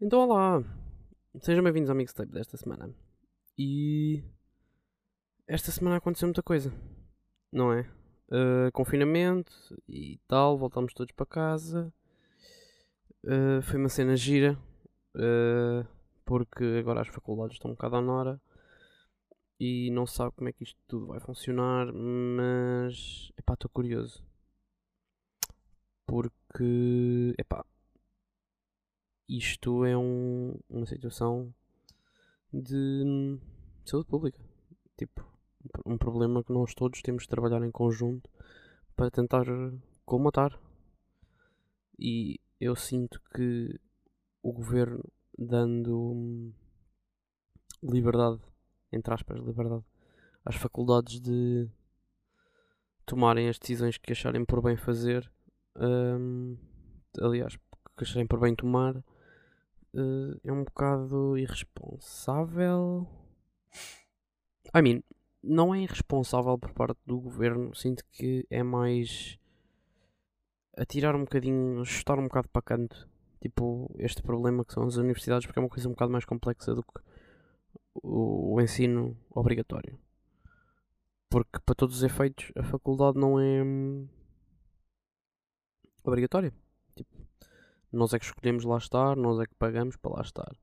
Então, olá! Sejam bem-vindos ao mixtape desta semana. E. Esta semana aconteceu muita coisa, não é? Uh, confinamento e tal, voltámos todos para casa. Uh, foi uma cena gira, uh, porque agora as faculdades estão um bocado à nora e não sabe como é que isto tudo vai funcionar, mas. Epá, estou curioso. Porque. Epá, isto é um, uma situação de saúde pública. Tipo, um problema que nós todos temos de trabalhar em conjunto para tentar colmatar. E eu sinto que o governo dando liberdade, entre aspas, liberdade, às faculdades de tomarem as decisões que acharem por bem fazer, hum, aliás, que acharem por bem tomar, uh, é um bocado irresponsável. I mean, não é irresponsável por parte do governo, sinto que é mais atirar um bocadinho, chutar um bocado para canto, tipo este problema que são as universidades, porque é uma coisa um bocado mais complexa do que o, o ensino obrigatório. Porque para todos os efeitos a faculdade não é hum, obrigatória. Nós é que escolhemos lá estar, nós é que pagamos para lá estar.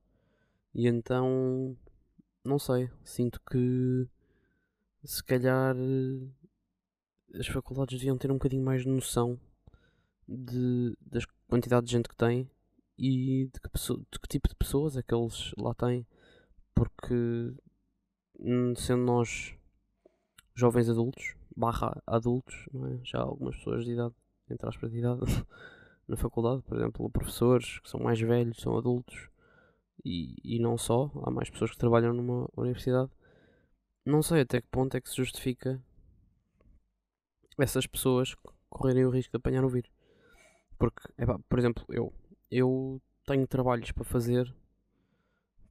E então, não sei, sinto que se calhar as faculdades deviam ter um bocadinho mais de noção de, das quantidades de gente que tem e de que, de que tipo de pessoas é que eles lá têm. Porque, hum, sendo nós jovens adultos, barra adultos, é? já algumas pessoas de idade, entre aspas, de idade. na faculdade, por exemplo, professores que são mais velhos, são adultos e, e não só, há mais pessoas que trabalham numa universidade. Não sei até que ponto é que se justifica essas pessoas correrem o risco de apanhar o vírus. Porque, epá, por exemplo, eu, eu tenho trabalhos para fazer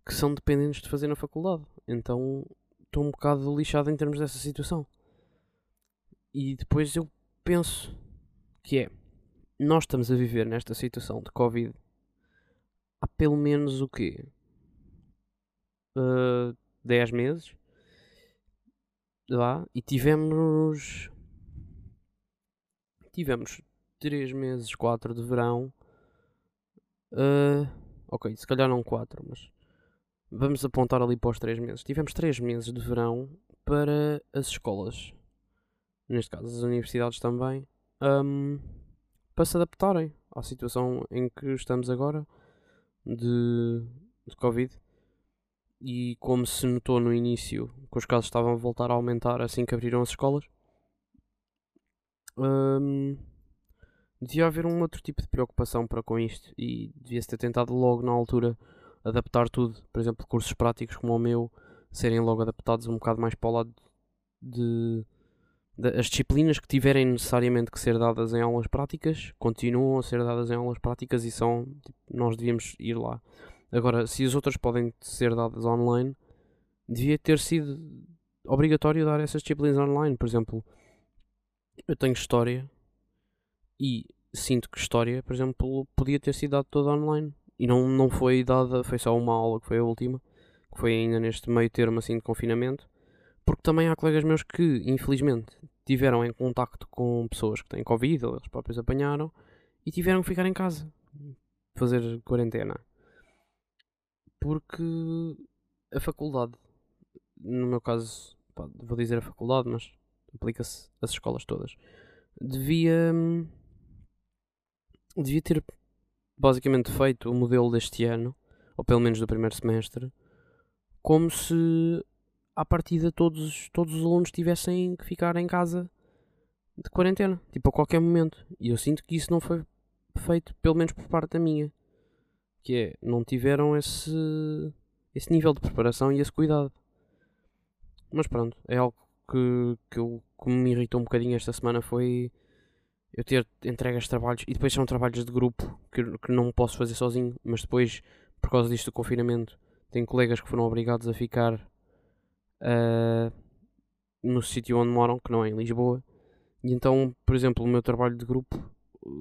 que são dependentes de fazer na faculdade. Então estou um bocado lixado em termos dessa situação. E depois eu penso que é nós estamos a viver nesta situação de Covid há pelo menos o quê? Uh, 10 meses? Lá e tivemos tivemos 3 meses, 4 de verão. Uh, ok, se calhar não 4 mas vamos apontar ali para os 3 meses. Tivemos 3 meses de verão para as escolas. Neste caso as universidades também. Um, para se adaptarem à situação em que estamos agora de, de Covid. E como se notou no início que os casos estavam a voltar a aumentar assim que abriram as escolas, hum, devia haver um outro tipo de preocupação para com isto e devia-se ter tentado logo na altura adaptar tudo. Por exemplo, cursos práticos como o meu serem logo adaptados um bocado mais para o lado de as disciplinas que tiverem necessariamente que ser dadas em aulas práticas continuam a ser dadas em aulas práticas e são tipo, nós devíamos ir lá. Agora, se as outras podem ser dadas online, devia ter sido obrigatório dar essas disciplinas online. Por exemplo, eu tenho história e sinto que história, por exemplo, podia ter sido dada toda online e não, não foi dada, foi só uma aula que foi a última, que foi ainda neste meio termo assim de confinamento porque também há colegas meus que, infelizmente, tiveram em contacto com pessoas que têm Covid, ou eles próprios apanharam, e tiveram que ficar em casa, fazer quarentena. Porque a faculdade, no meu caso, pá, vou dizer a faculdade, mas aplica-se às escolas todas, devia, devia ter basicamente feito o modelo deste ano, ou pelo menos do primeiro semestre, como se à partida todos, todos os alunos tivessem que ficar em casa de quarentena, tipo a qualquer momento. E eu sinto que isso não foi feito, pelo menos por parte da minha. Que é, não tiveram esse, esse nível de preparação e esse cuidado. Mas pronto, é algo que, que, eu, que me irritou um bocadinho esta semana foi eu ter entregas de trabalhos e depois são trabalhos de grupo que, que não posso fazer sozinho, mas depois, por causa disto do confinamento, tenho colegas que foram obrigados a ficar uh, no sítio onde moram, que não é em Lisboa. E então, por exemplo, o meu trabalho de grupo,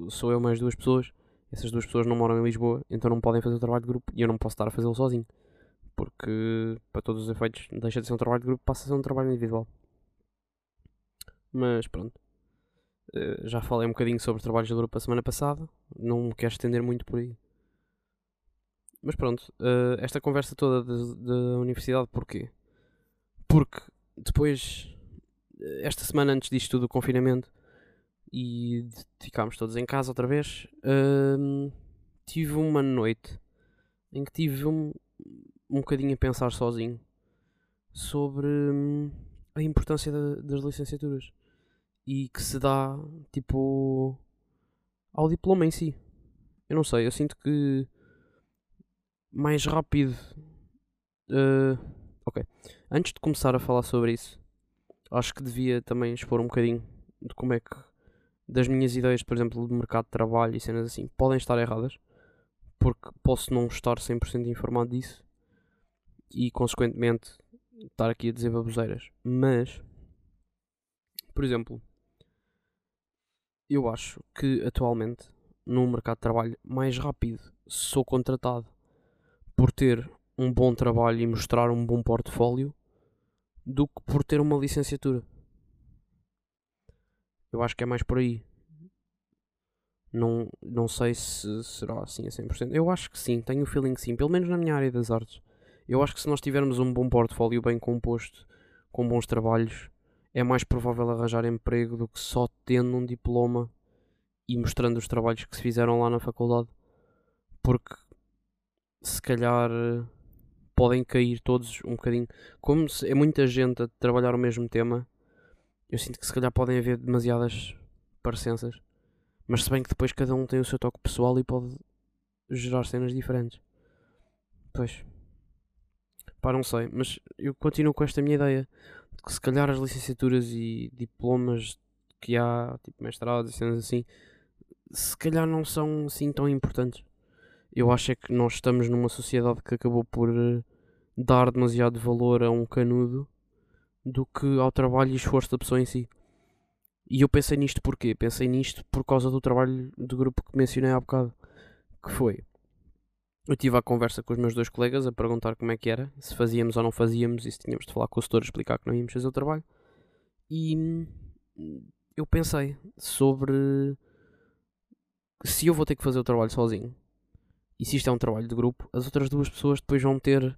sou eu mais duas pessoas, essas duas pessoas não moram em Lisboa, então não podem fazer o trabalho de grupo e eu não posso estar a fazê-lo sozinho. Porque, para todos os efeitos, deixa de ser um trabalho de grupo, passa a ser um trabalho individual. Mas pronto. Uh, já falei um bocadinho sobre trabalhos de grupo a semana passada, não me quero estender muito por aí. Mas pronto, uh, esta conversa toda da universidade, porquê? Porque depois, esta semana antes disto tudo, do confinamento, e ficámos todos em casa outra vez, uh, tive uma noite em que tive um, um bocadinho a pensar sozinho sobre hum, a importância da, das licenciaturas e que se dá tipo ao diploma em si. Eu não sei, eu sinto que mais rápido. Uh, ok. Antes de começar a falar sobre isso, acho que devia também expor um bocadinho de como é que das minhas ideias, por exemplo, de mercado de trabalho e cenas assim, podem estar erradas, porque posso não estar 100% informado disso e, consequentemente, estar aqui a dizer baboseiras. Mas, por exemplo, eu acho que atualmente, no mercado de trabalho, mais rápido sou contratado por ter um bom trabalho e mostrar um bom portfólio do que por ter uma licenciatura. Eu acho que é mais por aí. Não, não sei se será assim a 100%. Eu acho que sim, tenho o feeling que sim, pelo menos na minha área das artes. Eu acho que se nós tivermos um bom portfólio bem composto, com bons trabalhos, é mais provável arranjar emprego do que só tendo um diploma e mostrando os trabalhos que se fizeram lá na faculdade. Porque se calhar podem cair todos um bocadinho. Como é muita gente a trabalhar o mesmo tema, eu sinto que se calhar podem haver demasiadas parecenças. Mas se bem que depois cada um tem o seu toque pessoal e pode gerar cenas diferentes. Pois. Pá, não sei, mas eu continuo com esta minha ideia de que se calhar as licenciaturas e diplomas que há, tipo mestrados e cenas assim, se calhar não são assim tão importantes. Eu acho é que nós estamos numa sociedade que acabou por uh, dar demasiado valor a um canudo do que ao trabalho e esforço da pessoa em si. E eu pensei nisto porquê? Pensei nisto por causa do trabalho do grupo que mencionei há bocado. Que foi eu tive a conversa com os meus dois colegas a perguntar como é que era, se fazíamos ou não fazíamos e se tínhamos de falar com o setor explicar que não íamos fazer o trabalho. E hum, eu pensei sobre se eu vou ter que fazer o trabalho sozinho e se isto é um trabalho de grupo, as outras duas pessoas depois vão ter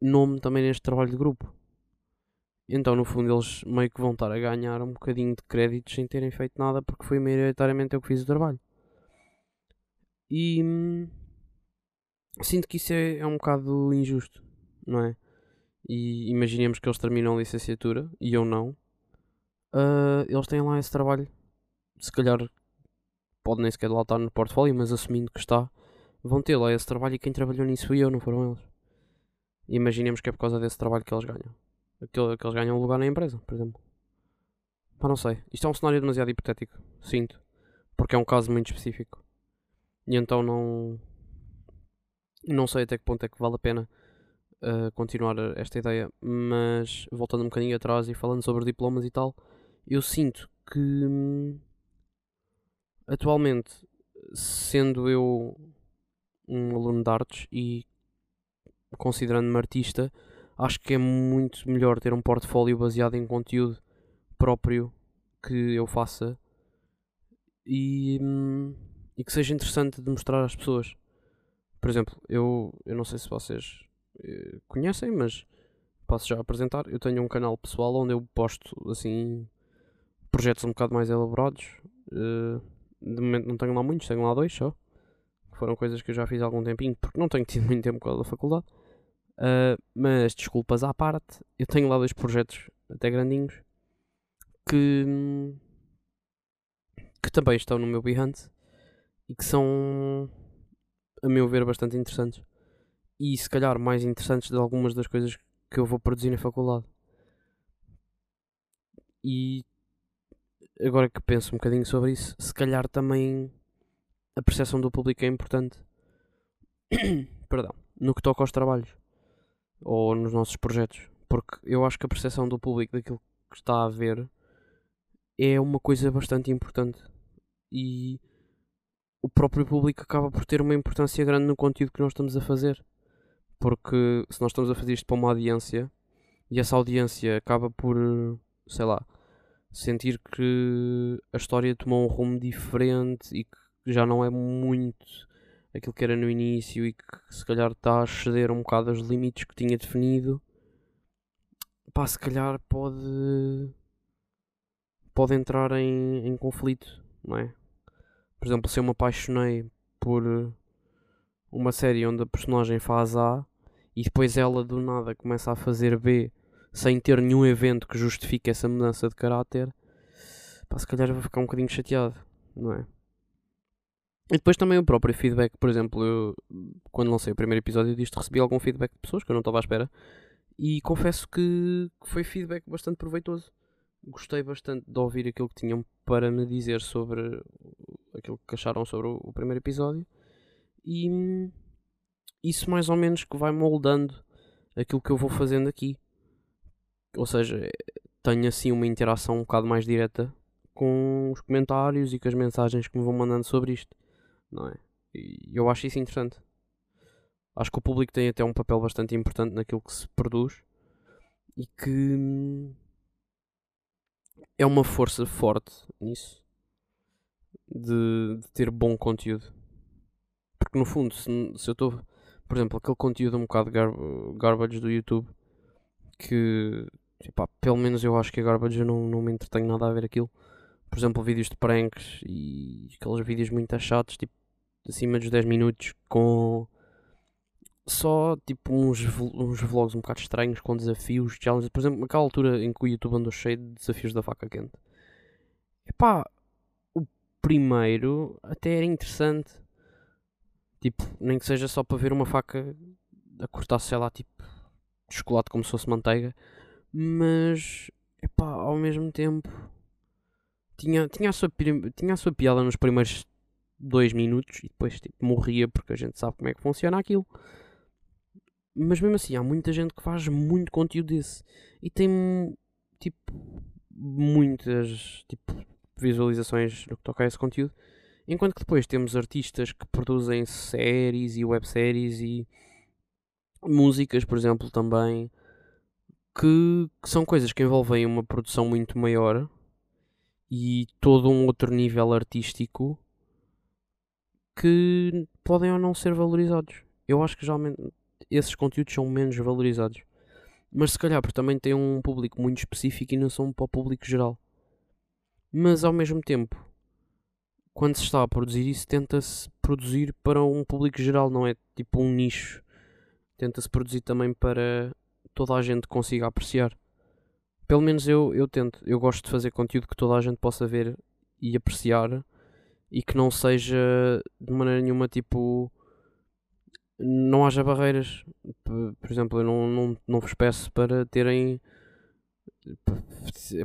nome também neste trabalho de grupo. Então, no fundo, eles meio que vão estar a ganhar um bocadinho de créditos sem terem feito nada porque foi maioritariamente eu que fiz o trabalho. E hum, sinto que isso é, é um bocado injusto, não é? E imaginemos que eles terminam a licenciatura e eu não. Uh, eles têm lá esse trabalho. Se calhar pode nem sequer lá estar no portfólio, mas assumindo que está, vão ter lá esse trabalho e quem trabalhou nisso fui eu, não foram eles. E imaginemos que é por causa desse trabalho que eles ganham. Aquele, que eles ganham um lugar na empresa, por exemplo. Pá, não sei. Isto é um cenário demasiado hipotético, sinto. Porque é um caso muito específico. E então não não sei até que ponto é que vale a pena uh, continuar esta ideia, mas voltando um bocadinho atrás e falando sobre diplomas e tal, eu sinto que hum, atualmente, sendo eu um aluno de artes e considerando-me artista, acho que é muito melhor ter um portfólio baseado em conteúdo próprio que eu faça e, hum, e que seja interessante de mostrar às pessoas. Por exemplo, eu, eu não sei se vocês uh, conhecem, mas posso já apresentar. Eu tenho um canal pessoal onde eu posto assim projetos um bocado mais elaborados. Uh, de momento não tenho lá muitos, tenho lá dois só. Foram coisas que eu já fiz há algum tempinho, porque não tenho tido muito tempo com a faculdade. Uh, mas desculpas à parte, eu tenho lá dois projetos até grandinhos que, que também estão no meu Behance e que são a meu ver, bastante interessantes. E se calhar mais interessantes de algumas das coisas que eu vou produzir na faculdade. E agora que penso um bocadinho sobre isso, se calhar também a percepção do público é importante. Perdão. No que toca aos trabalhos ou nos nossos projetos. Porque eu acho que a percepção do público daquilo que está a ver é uma coisa bastante importante. E o próprio público acaba por ter uma importância grande no conteúdo que nós estamos a fazer. Porque se nós estamos a fazer isto para uma audiência e essa audiência acaba por, sei lá, sentir que a história tomou um rumo diferente e que já não é muito aquilo que era no início e que se calhar está a ceder um bocado aos limites que tinha definido, pá, se calhar pode pode entrar em, em conflito, não é? Por exemplo, se eu me apaixonei por uma série onde a personagem faz A e depois ela do nada começa a fazer B sem ter nenhum evento que justifique essa mudança de caráter, pá, se calhar eu vou ficar um bocadinho chateado, não é? E depois também o próprio feedback, por exemplo, eu, quando lancei o primeiro episódio disto, recebi algum feedback de pessoas que eu não estava à espera e confesso que foi feedback bastante proveitoso. Gostei bastante de ouvir aquilo que tinham para me dizer sobre aquilo que acharam sobre o, primeiro episódio e isso mais ou menos que vai moldando aquilo que eu vou fazendo aqui. Ou seja, tenho assim uma interação um bocado mais direta com os comentários e com as mensagens que me vão mandando sobre isto, não é? E eu acho isso interessante. Acho que o público tem até um papel bastante importante naquilo que se produz e que é uma força forte nisso de, de ter bom conteúdo. Porque no fundo, se, se eu estou, por exemplo, aquele conteúdo um bocado gar, garbage do YouTube que epá, pelo menos eu acho que a garbage eu não, não me entretenho nada a ver aquilo. Por exemplo, vídeos de pranks e aqueles vídeos muito chatos, tipo acima dos 10 minutos, com só tipo uns, uns vlogs um bocado estranhos com desafios, challenges. Por exemplo, naquela altura em que o YouTube andou cheio de desafios da faca quente. Epá, o primeiro até era interessante. Tipo, nem que seja só para ver uma faca a cortar, sei lá, tipo, chocolate como se fosse manteiga. Mas, epá, ao mesmo tempo, tinha, tinha, a, sua, tinha a sua piada nos primeiros dois minutos e depois tipo, morria porque a gente sabe como é que funciona aquilo. Mas mesmo assim, há muita gente que faz muito conteúdo desse e tem tipo muitas tipo, visualizações no que toca a esse conteúdo. Enquanto que depois temos artistas que produzem séries e webséries e músicas, por exemplo, também, que, que, são coisas que envolvem uma produção muito maior e todo um outro nível artístico que podem ou não ser valorizados. Eu acho que geralmente esses conteúdos são menos valorizados. Mas se calhar porque também têm um público muito específico e não são para o público geral. Mas ao mesmo tempo, quando se está a produzir isso, tenta-se produzir para um público geral, não é tipo um nicho. Tenta-se produzir também para toda a gente consiga apreciar. Pelo menos eu, eu tento. Eu gosto de fazer conteúdo que toda a gente possa ver e apreciar e que não seja de maneira nenhuma tipo não haja barreiras. Por exemplo, eu não, não, não vos peço para terem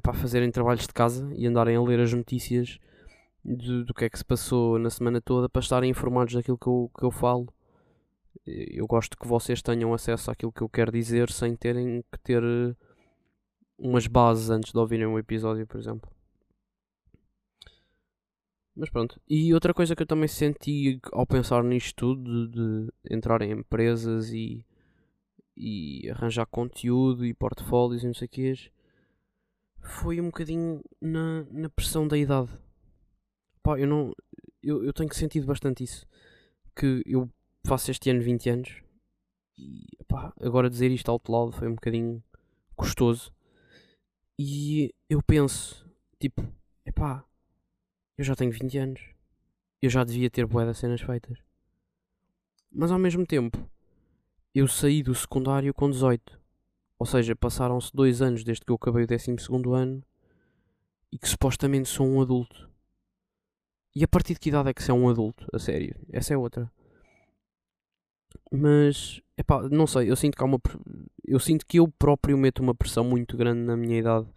para fazerem trabalhos de casa e andarem a ler as notícias do, do que é que se passou na semana toda para estarem informados daquilo que eu, que eu falo. Eu gosto que vocês tenham acesso àquilo que eu quero dizer sem terem que ter umas bases antes de ouvirem um episódio, por exemplo. Mas pronto. E outra coisa que eu também senti ao pensar nisto tudo, de, de entrar em empresas e, e arranjar conteúdo e portfólios e não sei o que, foi um bocadinho na, na pressão da idade. Pá, eu não. Eu, eu tenho sentido bastante isso. Que eu faço este ano 20 anos e pá, agora dizer isto alto lado foi um bocadinho custoso. E eu penso, tipo, epá, eu já tenho 20 anos. Eu já devia ter boé das cenas feitas. Mas ao mesmo tempo, eu saí do secundário com 18. Ou seja, passaram-se dois anos desde que eu acabei o 12 ano e que supostamente sou um adulto. E a partir de que idade é que se é um adulto? A sério, essa é outra. Mas, epá, não sei, eu sinto que há uma. Eu sinto que eu próprio meto uma pressão muito grande na minha idade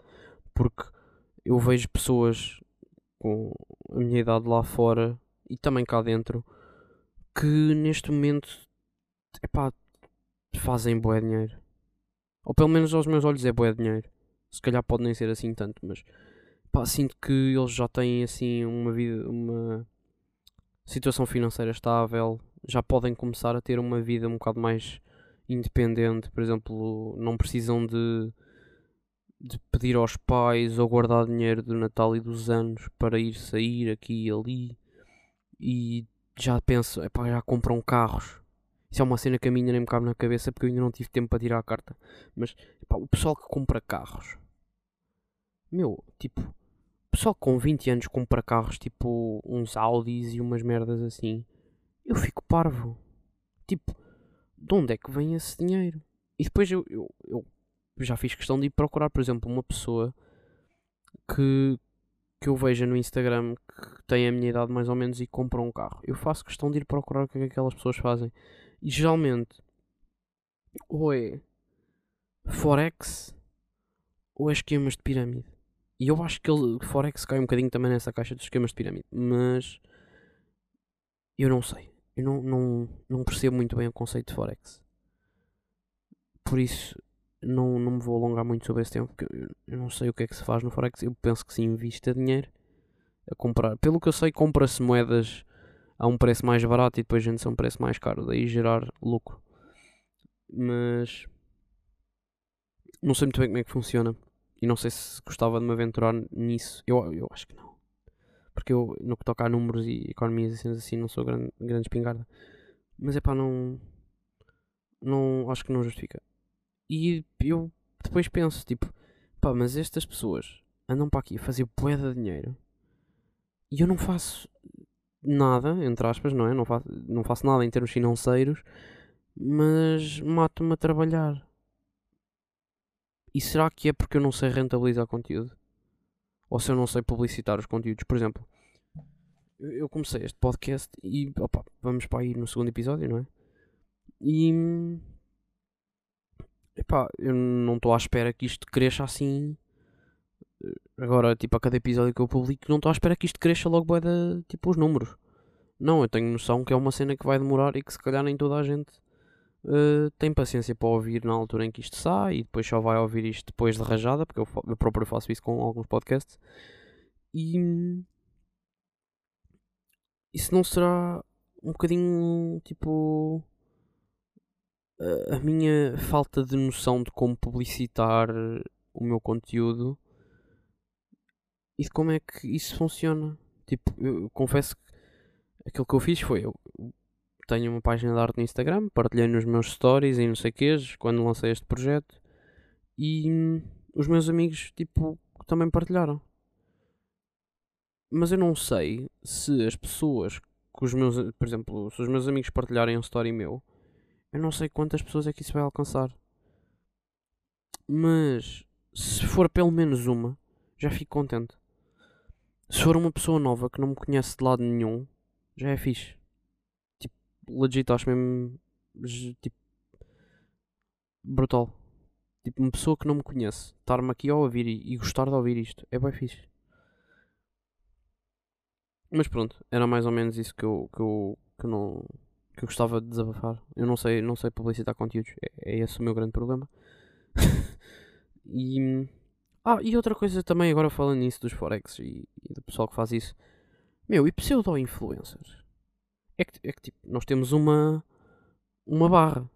porque eu vejo pessoas com a minha idade lá fora e também cá dentro que neste momento epá, fazem bué dinheiro. Ou pelo menos aos meus olhos é bué dinheiro. Se calhar pode nem ser assim tanto, mas pá, sinto que eles já têm assim uma vida, uma situação financeira estável, já podem começar a ter uma vida um bocado mais independente, por exemplo, não precisam de, de pedir aos pais ou guardar dinheiro do Natal e dos anos para ir sair aqui e ali e já penso, epá, já compram carros. Isso é uma cena que a minha nem me cabe na cabeça porque eu ainda não tive tempo para tirar a carta. Mas epá, o pessoal que compra carros, meu, tipo, o pessoal com 20 anos compra carros tipo uns Audis e umas merdas assim. Eu fico parvo. Tipo, de onde é que vem esse dinheiro? E depois eu, eu, eu já fiz questão de ir procurar, por exemplo, uma pessoa que, que eu veja no Instagram que tem a minha idade mais ou menos e compra um carro. Eu faço questão de ir procurar o que é que aquelas pessoas fazem. E geralmente, ou é Forex ou é esquemas de pirâmide. E eu acho que ele, Forex cai um bocadinho também nessa caixa dos esquemas de pirâmide. Mas eu não sei. Eu não, não, não percebo muito bem o conceito de Forex. Por isso, não, não me vou alongar muito sobre esse tema, porque eu não sei o que é que se faz no Forex. Eu penso que se invista dinheiro a comprar. Pelo que eu sei, compra-se moedas a um preço mais barato e depois vende-se a um preço mais caro, daí gerar lucro. Mas não sei muito bem como é que funciona e não sei se gostava de me aventurar nisso. Eu, eu acho que não. Porque eu, no que toca a números e economias e cenas assim, não sou grande, grande espingarda. Mas é pá, não. Não. Acho que não justifica. E eu depois penso, tipo, pá, mas estas pessoas andam para aqui a fazer bué de dinheiro e eu não faço nada, entre aspas, não é? Não faço, não faço nada em termos financeiros, mas mato-me a trabalhar. E será que é porque eu não sei rentabilizar conteúdo? Ou se eu não sei publicitar os conteúdos? Por exemplo, eu comecei este podcast e opa, vamos para aí no segundo episódio, não é? E epá, eu não estou à espera que isto cresça assim. Agora, tipo, a cada episódio que eu publico, não estou à espera que isto cresça logo bué de, tipo, os números. Não, eu tenho noção que é uma cena que vai demorar e que se calhar nem toda a gente uh, tem paciência para ouvir na altura em que isto sai e depois só vai ouvir isto depois de rajada, porque eu, eu próprio faço isso com alguns podcasts. E isso não será um bocadinho tipo a minha falta de noção de como publicitar o meu conteúdo e de como é que isso funciona. Tipo, eu confesso que aquilo que eu fiz foi eu tenho uma página de arte no Instagram, partilhei nos meus stories e não sei quês quando lancei este projeto e hum, os meus amigos tipo também partilharam. Mas eu não sei se as pessoas que os meus, por exemplo, se os meus amigos partilharem um story meu, eu não sei quantas pessoas é que isso vai alcançar. Mas se for pelo menos uma, já fico contente. Se for uma pessoa nova que não me conhece de lado nenhum, já é fixe legit, acho mesmo tipo brutal. Tipo, uma pessoa que não me conhece, estar-me aqui a ouvir e, e, gostar de ouvir isto, é bem fixe. Mas pronto, era mais ou menos isso que eu, que eu, que eu não que eu gostava de desabafar. Eu não sei, não sei publicitar conteúdos, é, é esse o meu grande problema. e ah, e outra coisa também, agora falando nisso dos Forex e, e do pessoal que faz isso, meu, e pseudo-influencers? é que, é que tipo, nós temos uma, uma barra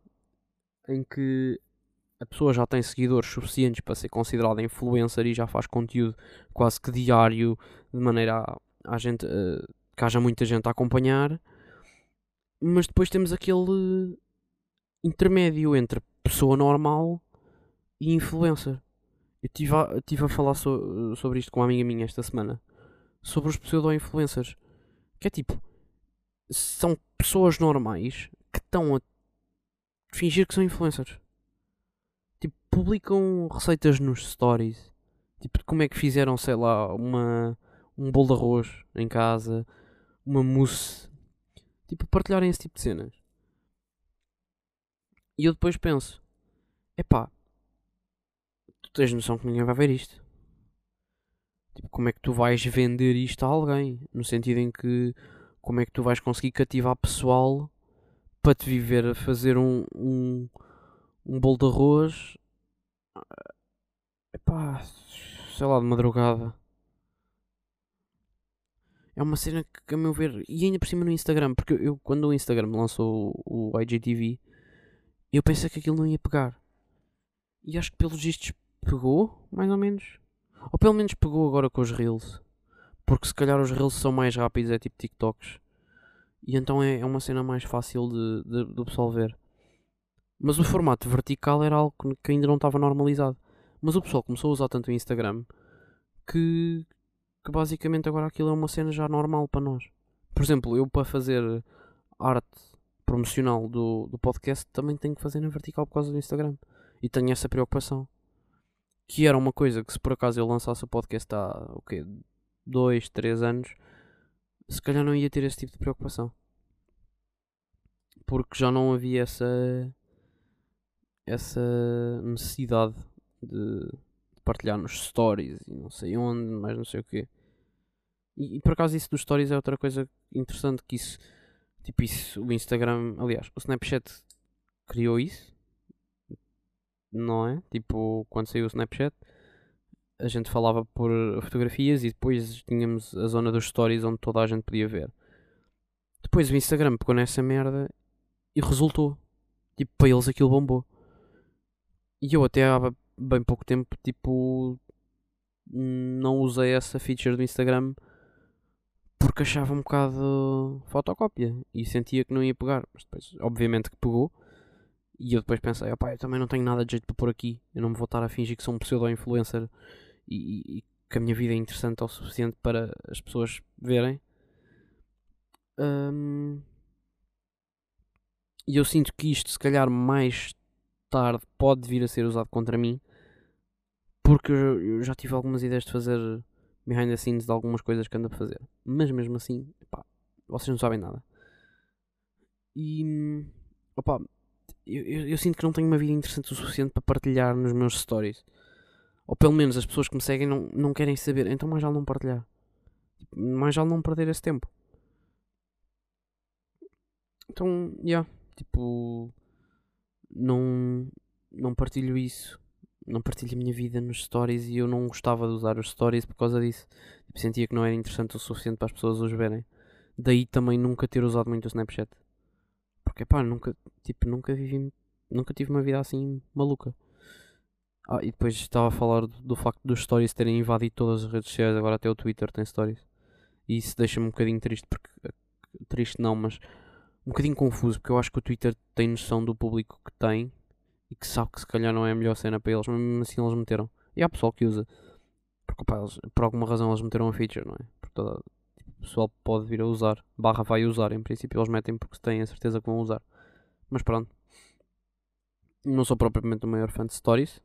em que a pessoa já tem seguidores suficientes para ser considerada influencer e já faz conteúdo quase que diário, de maneira a, a gente, uh, que haja muita gente a acompanhar, mas depois temos aquele intermédio entre pessoa normal e influencer. Eu estive a, tive a falar so, sobre isto com uma amiga minha esta semana, sobre os pseudo-influencers, que é tipo são pessoas normais que estão a fingir que são influencers. Tipo, publicam receitas nos stories. Tipo, como é que fizeram, sei lá, uma, um bolo de arroz em casa, uma mousse. Tipo, partilharem esse tipo de cenas. E eu depois penso: epá, tu tens noção que ninguém vai ver isto. Tipo, como é que tu vais vender isto a alguém? No sentido em que como é que tu vais conseguir cativar pessoal para te viver a fazer um, um, um bolo de arroz epá, sei lá, de madrugada. É uma cena que, a meu ver, e ainda por cima no Instagram, porque eu, quando o Instagram lançou o, o IGTV, eu pensei que aquilo não ia pegar. E acho que pelos vistos pegou, mais ou menos. Ou pelo menos pegou agora com os Reels. Porque se calhar os Reels são mais rápidos, é tipo TikToks. E então é, é uma cena mais fácil de, de, de pessoal ver. Mas o formato vertical era algo que ainda não estava normalizado. Mas o pessoal começou a usar tanto o Instagram que, que basicamente agora aquilo é uma cena já normal para nós. Por exemplo, eu para fazer arte promocional do, do podcast também tenho que fazer na vertical por causa do Instagram. E tenho essa preocupação. Que era uma coisa que se por acaso eu lançasse o podcast há o quê? Dois, três anos, se calhar não ia ter esse tipo de preocupação. Porque já não havia essa essa necessidade de, partilhar nos stories e não sei onde, mais não sei o quê. E, e, por acaso isso dos stories é outra coisa interessante que isso, tipo isso, o Instagram, aliás, o Snapchat criou isso, não é? Tipo, quando saiu o Snapchat, a gente falava por fotografias e depois tínhamos a zona dos stories onde toda a gente podia ver. Depois o Instagram pegou nessa merda e resultou. Tipo, para eles aquilo bombou. E eu até bem pouco tempo, tipo, não usei essa feature do Instagram porque achava um bocado fotocópia e sentia que não ia pegar. Mas depois, obviamente que pegou. E eu depois pensei, opá, eu também não tenho nada de jeito para pôr aqui. Eu não me vou estar a fingir que sou um pseudo-influencer e, e, que a minha vida é interessante o suficiente para as pessoas verem. Um, e eu sinto que isto, se calhar, mais tarde pode vir a ser usado contra mim. Porque eu já tive algumas ideias de fazer behind the scenes de algumas coisas que ando a fazer. Mas mesmo assim, pá, vocês não sabem nada. E opa, eu, eu, eu, sinto que não tenho uma vida interessante o suficiente para partilhar nos meus stories. Ou pelo menos as pessoas que me seguem não, não querem saber. Então mais já não partilhar. Mais já não perder esse tempo. Então, já. Yeah, tipo não, não partilho isso. Não partilho a minha vida nos stories e eu não gostava de usar os stories por causa disso. Tipo, sentia que não era interessante o suficiente para as pessoas os verem. Daí também nunca ter usado muito o Snapchat. Porque pá, nunca, tipo, nunca vivi, nunca tive uma vida assim maluca. Ah, e depois estava a falar do, do facto dos stories terem invadido todas as redes sociais, agora até o Twitter tem stories. E isso deixa-me um bocadinho triste, porque triste não, mas um bocadinho confuso, porque eu acho que o Twitter tem noção do público que tem e que sabe que se calhar não é a melhor cena para eles, mas assim eles meteram. E há pessoal que usa, porque opa, eles, por alguma razão eles meteram a feature, não é? Porque toda, tipo, o pessoal pode vir a usar, barra vai usar, em princípio eles metem porque têm a certeza que vão usar. Mas pronto, não sou propriamente o maior fã de stories.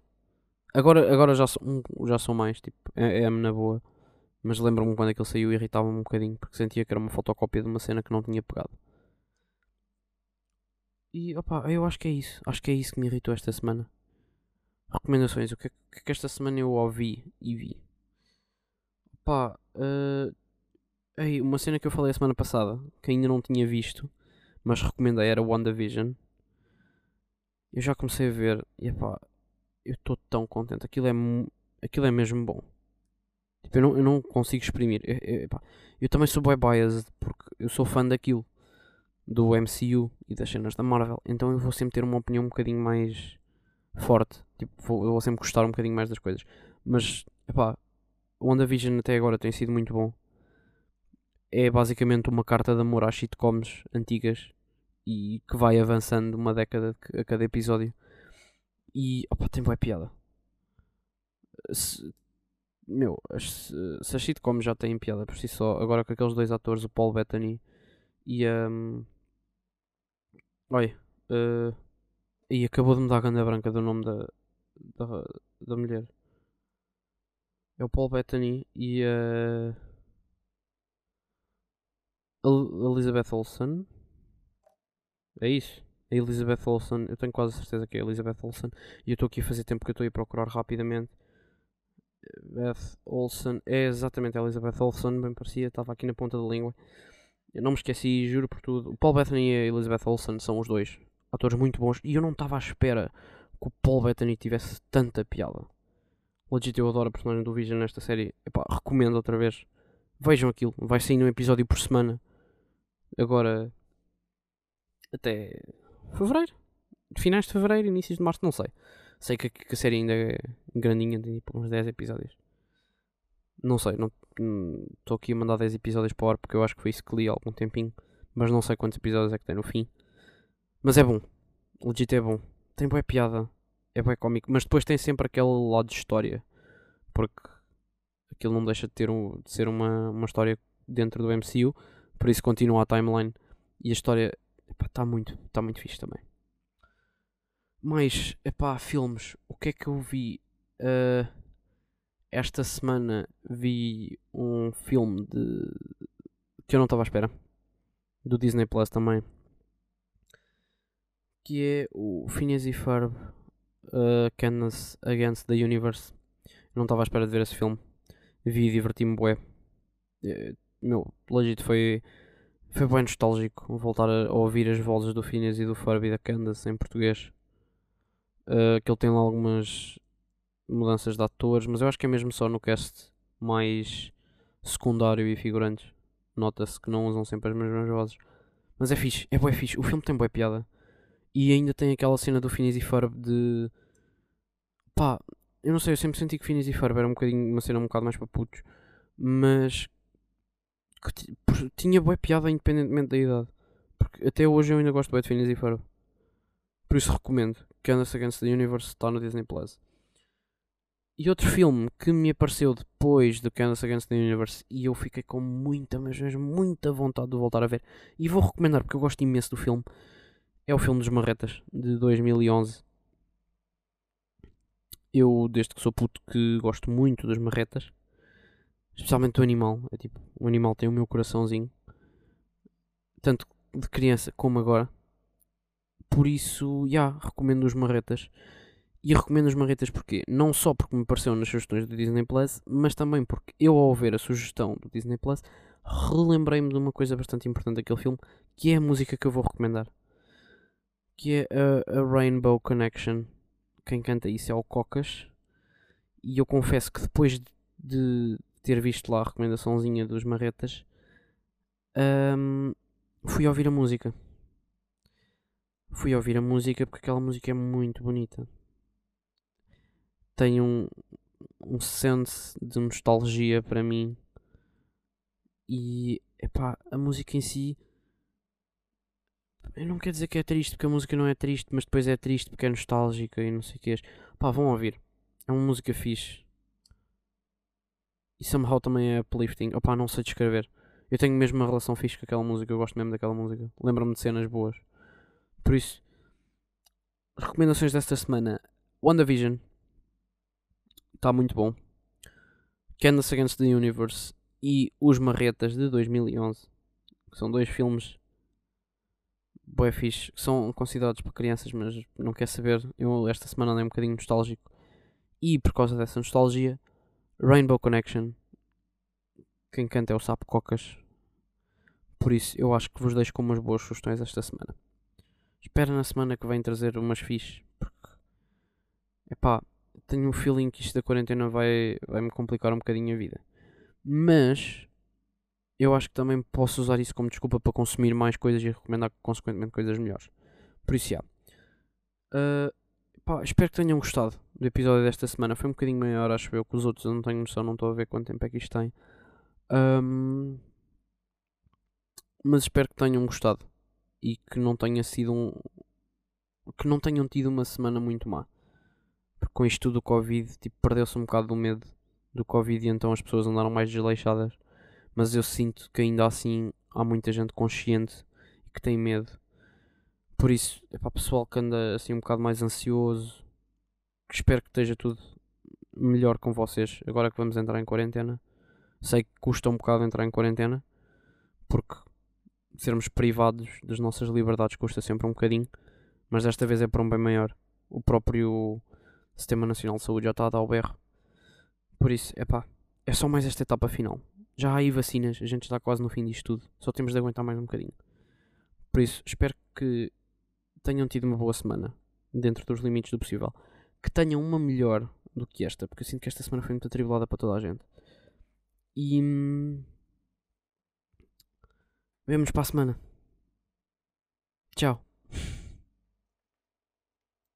Agora, agora já, sou, já sou mais, tipo, é, é na boa. Mas lembro-me quando aquele saiu irritava-me um bocadinho porque sentia que era uma fotocópia de uma cena que não tinha pegado. E opa, eu acho que é isso. Acho que é isso que me irritou esta semana. Recomendações. O que é que, é esta semana eu ouvi e vi? Opa, uh, ei, uma cena que eu falei a semana passada, que ainda não tinha visto, mas recomendei, era WandaVision. Eu já comecei a ver e opa, eu estou tão contente. Aquilo é, aquilo é mesmo bom. Tipo, eu não, eu não consigo exprimir. Eu, eu, eu também sou boy biased porque eu sou fã daquilo do MCU e das cenas da Marvel. Então eu vou sempre ter uma opinião um bocadinho mais forte. Tipo, vou, eu vou sempre gostar um bocadinho mais das coisas. Mas, epá, WandaVision até agora tem sido muito bom. É basicamente uma carta de amor às sitcoms antigas e que vai avançando uma década a cada episódio. E, opa, tem boa piada. Se, meu, as, se as sitcoms já têm piada por si só, agora com aqueles dois atores, o Paul Bettany e a. Um, Olha, uh, e acabou de me dar a ganda branca do nome da, da, da mulher. É o Paul Bettany e a. Uh, Elizabeth Olsen. É isso? A Elizabeth Olsen, eu tenho quase certeza que é a Elizabeth Olsen. E eu estou aqui a fazer tempo que eu estou a procurar rapidamente. Beth Olsen, é exatamente a Elizabeth Olsen, bem parecia, estava aqui na ponta da língua. Eu não me esqueci, juro por tudo. O Paul Bettany e a Elizabeth Olsen são os dois atores muito bons. E eu não estava à espera que o Paul Bettany tivesse tanta piada. Legit, eu adoro a personagem do Vision nesta série. Epá, recomendo outra vez. Vejam aquilo. Vai sair um episódio por semana. Agora. Até. Fevereiro. Finais de fevereiro, inícios de março, não sei. Sei que, que a série ainda é grandinha, tem tipo uns 10 episódios. Não sei, não estou aqui a mandar 10 episódios para o ar porque eu acho que foi isso que li há algum tempinho. Mas não sei quantos episódios é que tem no fim. Mas é bom. Legit é bom. Tem boa piada. É bem cómico. Mas depois tem sempre aquele lado de história. Porque aquilo não deixa de, ter um, de ser uma, uma história dentro do MCU. Por isso continua a timeline. E a história está muito, tá muito fixe também. Mais, epá, filmes. O que é que eu vi? Uh, esta semana vi um filme de que eu não estava à espera. Do Disney Plus também. Que é o Phineas e Ferb uh, Candace Against the Universe. Eu não estava à espera de ver esse filme. Vi e diverti-me bué. Uh, meu, legit foi foi bem nostálgico voltar a ouvir as vozes do Phineas e do Ferb e da Candace em português. Uh, que ele tem lá algumas mudanças de atores, mas eu acho que é mesmo só no cast mais secundário e figurantes. Nota-se que não usam sempre as mesmas vozes. Mas é fixe, é bué fixe. O filme tem boa piada. E ainda tem aquela cena do Phineas e Ferb de... Pá, eu não sei, eu sempre senti que Phineas e Ferb era um bocadinho, uma cena um bocado mais para putos. Mas... Que tinha boa piada independentemente da idade. Porque até hoje eu ainda gosto bem de Phineas e Ferb. Por isso recomendo. Candace Against the Universe está no Disney Plus. E outro filme que me apareceu depois do Candace Against the Universe e eu fiquei com muita, mas mesmo muita vontade de voltar a ver. E vou recomendar porque eu gosto imenso do filme. É o filme dos Marretas de 2011. Eu, desde que sou puto, que gosto muito dos Marretas. Especialmente do animal. É tipo, o animal tem o meu coraçãozinho. Tanto de criança como agora. Por isso, já, yeah, recomendo os marretas. E recomendo os marretas porque não só porque me apareceu nas sugestões do Disney Plus, mas também porque eu ao ver a sugestão do Disney Plus, relembrei-me de uma coisa bastante importante daquele filme, que é a música que eu vou recomendar. Que é a, a Rainbow Connection. Quem canta isso é o Cocas. E eu confesso que depois de ter visto lá a recomendaçãozinha dos marretas, um, fui ouvir a música fui ouvir a música porque aquela música é muito bonita. Tem um, um sense de nostalgia para mim. E, epá, a música em si. Eu não quero dizer que é triste porque a música não é triste, mas depois é triste porque é nostálgica e não sei o que. Pá, vão ouvir. É uma música fixe. E somehow também é uplifting. Opá, não sei descrever. Eu tenho mesmo uma relação fixe com aquela música. Eu gosto mesmo daquela música. Lembra-me de cenas boas. Por isso, recomendações desta semana: WandaVision está muito bom. Candace Against the Universe e Os Marretas de 2011, que são dois filmes bué fixe, que são considerados para crianças, mas não quer saber. Eu esta semana andei um bocadinho nostálgico e por causa dessa nostalgia, Rainbow Connection. Quem canta é o Sapo Cocas. Por isso, eu acho que vos deixo com umas boas sugestões esta semana. Espero na semana que vem trazer umas fichas. Porque. Epá, tenho um feeling que isto da quarentena vai, vai me complicar um bocadinho a vida. Mas. Eu acho que também posso usar isso como desculpa para consumir mais coisas e recomendar consequentemente coisas melhores. Por isso, já. Uh, pá, espero que tenham gostado do episódio desta semana. Foi um bocadinho maior, acho eu, que os outros. Eu não tenho noção, não estou a ver quanto tempo é que isto tem. Um, mas espero que tenham gostado e que não tenha sido um. que não tenham tido uma semana muito má. Porque com isto tudo do Covid, tipo, perdeu-se um bocado do medo do Covid e então as pessoas andaram mais desleixadas. Mas eu sinto que ainda assim há muita gente consciente e que tem medo. Por isso, é para o pessoal que anda assim um bocado mais ansioso, espero que esteja tudo melhor com vocês agora que vamos entrar em quarentena. Sei que custa um bocado entrar em quarentena, porque sermos privados das nossas liberdades custa sempre um bocadinho, mas desta vez é para um bem maior. O próprio Sistema Nacional de Saúde já está a dar o berro. Por isso, é pá, é só mais esta etapa final. Já há aí vacinas, a gente está quase no fim disto tudo. Só temos de aguentar mais um bocadinho. Por isso, espero que tenham tido uma boa semana, dentro dos limites do possível. Que tenham uma melhor do que esta, porque eu sinto que esta semana foi muito atribulada para toda a gente. E. Hum, Vemo-nos para a semana. Tchau.